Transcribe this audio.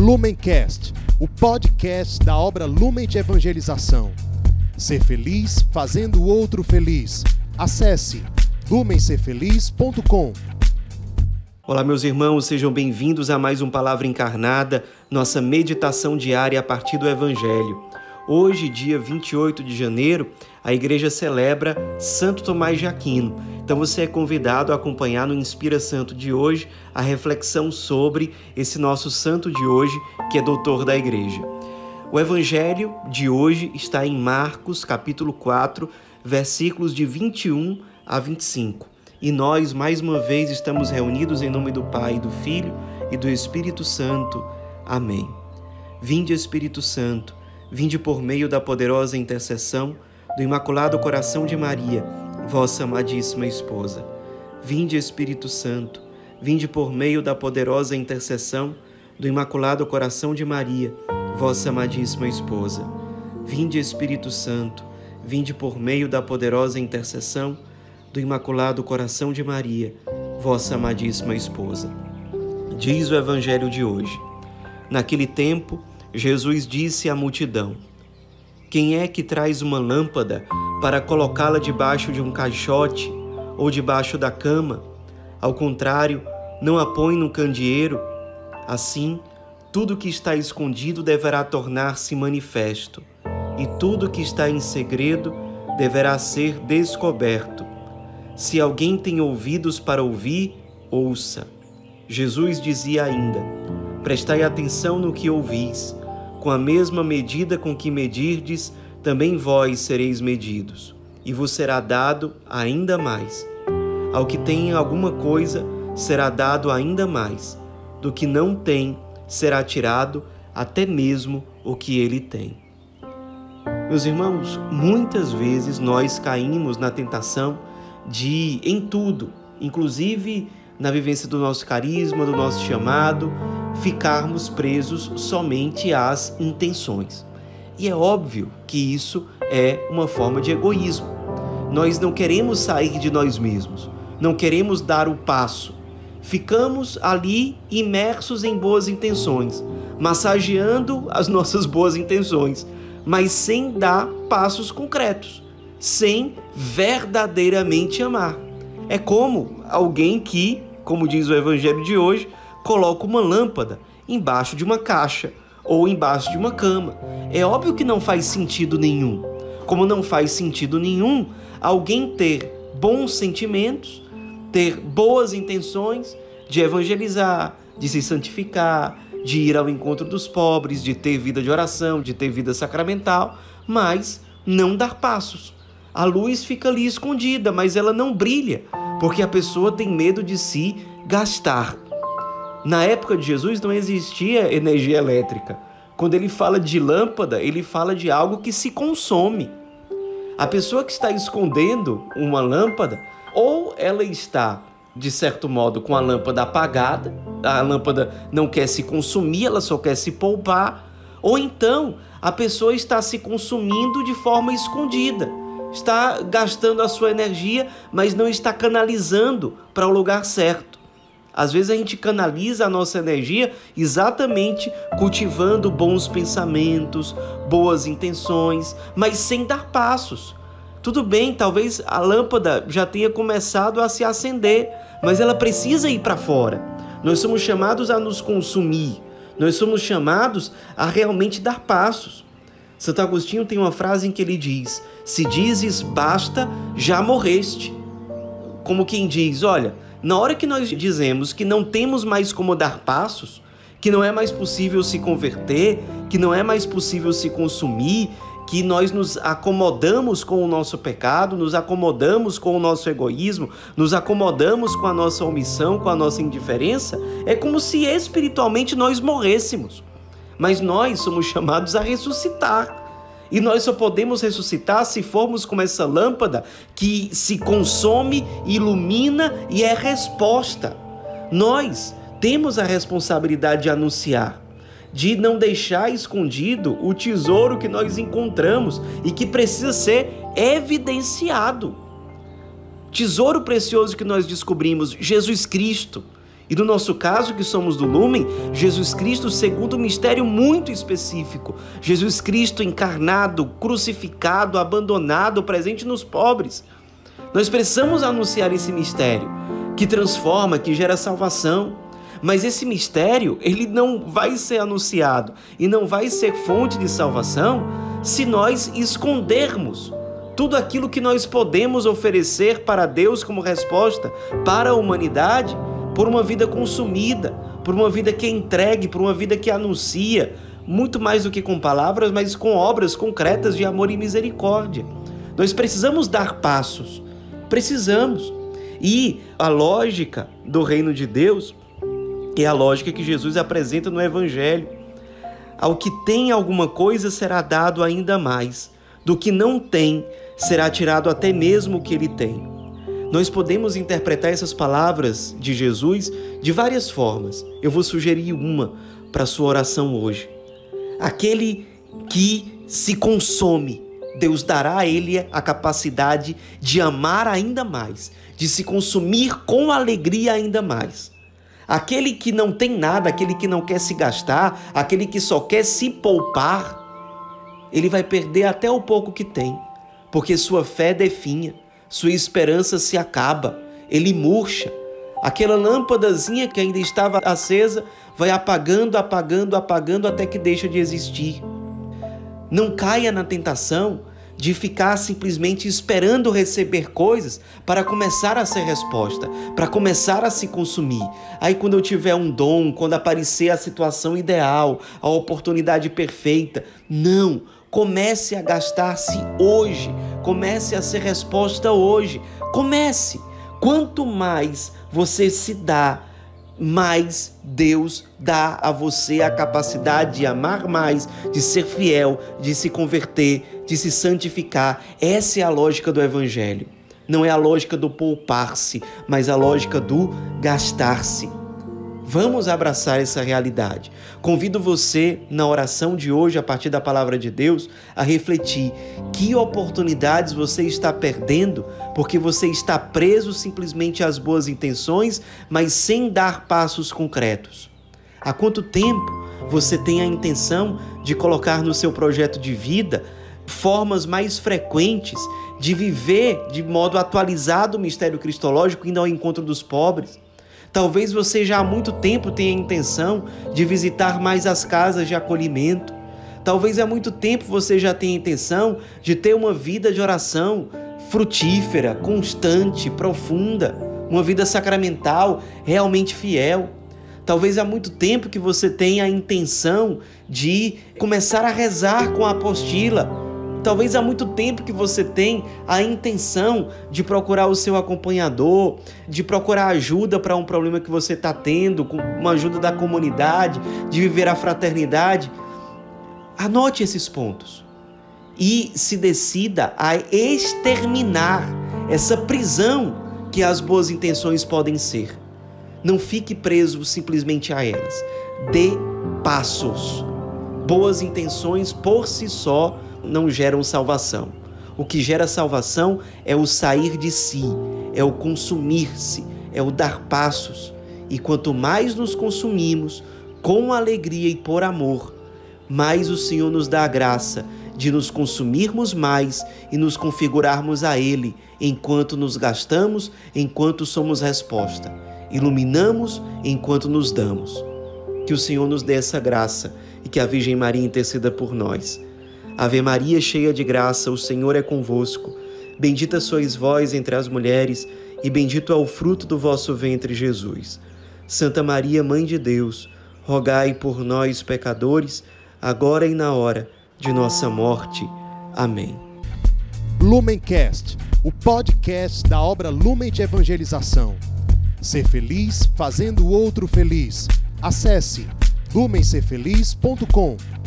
Lumencast, o podcast da obra Lumen de Evangelização. Ser feliz fazendo o outro feliz. Acesse lumencerfeliz.com. Olá, meus irmãos, sejam bem-vindos a mais um Palavra Encarnada, nossa meditação diária a partir do Evangelho. Hoje, dia 28 de janeiro, a igreja celebra Santo Tomás de Aquino. Então você é convidado a acompanhar no Inspira Santo de hoje a reflexão sobre esse nosso santo de hoje, que é doutor da igreja. O evangelho de hoje está em Marcos, capítulo 4, versículos de 21 a 25. E nós, mais uma vez, estamos reunidos em nome do Pai, do Filho e do Espírito Santo. Amém. Vinde, Espírito Santo, vinde por meio da poderosa intercessão do Imaculado Coração de Maria, vossa amadíssima esposa. Vinde, Espírito Santo, vinde por meio da poderosa intercessão do Imaculado Coração de Maria, vossa amadíssima esposa. Vinde, Espírito Santo, vinde por meio da poderosa intercessão do Imaculado Coração de Maria, vossa amadíssima esposa. Diz o Evangelho de hoje. Naquele tempo, Jesus disse à multidão: quem é que traz uma lâmpada para colocá-la debaixo de um caixote ou debaixo da cama? Ao contrário, não a põe no candeeiro. Assim, tudo que está escondido deverá tornar-se manifesto, e tudo que está em segredo deverá ser descoberto. Se alguém tem ouvidos para ouvir, ouça. Jesus dizia ainda: Prestai atenção no que ouvis com a mesma medida com que medirdes, também vós sereis medidos, e vos será dado ainda mais. Ao que tem alguma coisa, será dado ainda mais. Do que não tem, será tirado até mesmo o que ele tem. Meus irmãos, muitas vezes nós caímos na tentação de, em tudo, inclusive na vivência do nosso carisma, do nosso chamado, ficarmos presos somente às intenções. E é óbvio que isso é uma forma de egoísmo. Nós não queremos sair de nós mesmos, não queremos dar o passo. Ficamos ali imersos em boas intenções, massageando as nossas boas intenções, mas sem dar passos concretos, sem verdadeiramente amar. É como alguém que, como diz o evangelho de hoje, coloca uma lâmpada embaixo de uma caixa ou embaixo de uma cama. É óbvio que não faz sentido nenhum. Como não faz sentido nenhum alguém ter bons sentimentos, ter boas intenções de evangelizar, de se santificar, de ir ao encontro dos pobres, de ter vida de oração, de ter vida sacramental, mas não dar passos. A luz fica ali escondida, mas ela não brilha, porque a pessoa tem medo de se gastar. Na época de Jesus não existia energia elétrica. Quando ele fala de lâmpada, ele fala de algo que se consome. A pessoa que está escondendo uma lâmpada, ou ela está, de certo modo, com a lâmpada apagada, a lâmpada não quer se consumir, ela só quer se poupar, ou então a pessoa está se consumindo de forma escondida, está gastando a sua energia, mas não está canalizando para o lugar certo. Às vezes a gente canaliza a nossa energia exatamente cultivando bons pensamentos, boas intenções, mas sem dar passos. Tudo bem, talvez a lâmpada já tenha começado a se acender, mas ela precisa ir para fora. Nós somos chamados a nos consumir, nós somos chamados a realmente dar passos. Santo Agostinho tem uma frase em que ele diz: Se dizes basta, já morreste. Como quem diz: Olha, na hora que nós dizemos que não temos mais como dar passos, que não é mais possível se converter, que não é mais possível se consumir, que nós nos acomodamos com o nosso pecado, nos acomodamos com o nosso egoísmo, nos acomodamos com a nossa omissão, com a nossa indiferença, é como se espiritualmente nós morrêssemos. Mas nós somos chamados a ressuscitar. E nós só podemos ressuscitar se formos como essa lâmpada que se consome, ilumina e é resposta. Nós temos a responsabilidade de anunciar, de não deixar escondido o tesouro que nós encontramos e que precisa ser evidenciado. Tesouro precioso que nós descobrimos, Jesus Cristo. E no nosso caso, que somos do Lumen, Jesus Cristo segundo um mistério muito específico. Jesus Cristo encarnado, crucificado, abandonado, presente nos pobres. Nós precisamos anunciar esse mistério que transforma, que gera salvação. Mas esse mistério, ele não vai ser anunciado e não vai ser fonte de salvação se nós escondermos tudo aquilo que nós podemos oferecer para Deus como resposta para a humanidade por uma vida consumida, por uma vida que é entregue, por uma vida que anuncia, muito mais do que com palavras, mas com obras concretas de amor e misericórdia. Nós precisamos dar passos, precisamos. E a lógica do reino de Deus é a lógica que Jesus apresenta no Evangelho. Ao que tem alguma coisa será dado ainda mais, do que não tem será tirado até mesmo o que ele tem. Nós podemos interpretar essas palavras de Jesus de várias formas. Eu vou sugerir uma para sua oração hoje. Aquele que se consome, Deus dará a ele a capacidade de amar ainda mais, de se consumir com alegria ainda mais. Aquele que não tem nada, aquele que não quer se gastar, aquele que só quer se poupar, ele vai perder até o pouco que tem, porque sua fé definha sua esperança se acaba, ele murcha. Aquela lâmpadazinha que ainda estava acesa vai apagando, apagando, apagando até que deixa de existir. Não caia na tentação de ficar simplesmente esperando receber coisas para começar a ser resposta, para começar a se consumir. Aí, quando eu tiver um dom, quando aparecer a situação ideal, a oportunidade perfeita, não. Comece a gastar-se hoje, comece a ser resposta hoje. Comece. Quanto mais você se dá, mais Deus dá a você a capacidade de amar mais, de ser fiel, de se converter, de se santificar. Essa é a lógica do Evangelho. Não é a lógica do poupar-se, mas a lógica do gastar-se. Vamos abraçar essa realidade. Convido você, na oração de hoje, a partir da palavra de Deus, a refletir que oportunidades você está perdendo porque você está preso simplesmente às boas intenções, mas sem dar passos concretos. Há quanto tempo você tem a intenção de colocar no seu projeto de vida formas mais frequentes de viver de modo atualizado o mistério cristológico, indo ao encontro dos pobres? Talvez você já há muito tempo tenha a intenção de visitar mais as casas de acolhimento. Talvez há muito tempo você já tenha a intenção de ter uma vida de oração frutífera, constante, profunda, uma vida sacramental realmente fiel. Talvez há muito tempo que você tenha a intenção de começar a rezar com a apostila Talvez há muito tempo que você tem a intenção de procurar o seu acompanhador, de procurar ajuda para um problema que você está tendo, com uma ajuda da comunidade, de viver a fraternidade. Anote esses pontos e se decida a exterminar essa prisão que as boas intenções podem ser. Não fique preso simplesmente a elas. Dê passos. Boas intenções por si só não geram salvação. O que gera salvação é o sair de si, é o consumir-se, é o dar passos. E quanto mais nos consumimos com alegria e por amor, mais o Senhor nos dá a graça de nos consumirmos mais e nos configurarmos a Ele enquanto nos gastamos, enquanto somos resposta. Iluminamos enquanto nos damos. Que o Senhor nos dê essa graça e que a Virgem Maria interceda por nós. Ave Maria, cheia de graça, o Senhor é convosco. Bendita sois vós entre as mulheres, e bendito é o fruto do vosso ventre, Jesus. Santa Maria, Mãe de Deus, rogai por nós, pecadores, agora e na hora de nossa morte. Amém. Lumencast, o podcast da obra Lumen de Evangelização. Ser feliz fazendo o outro feliz. Acesse lumencerfeliz.com.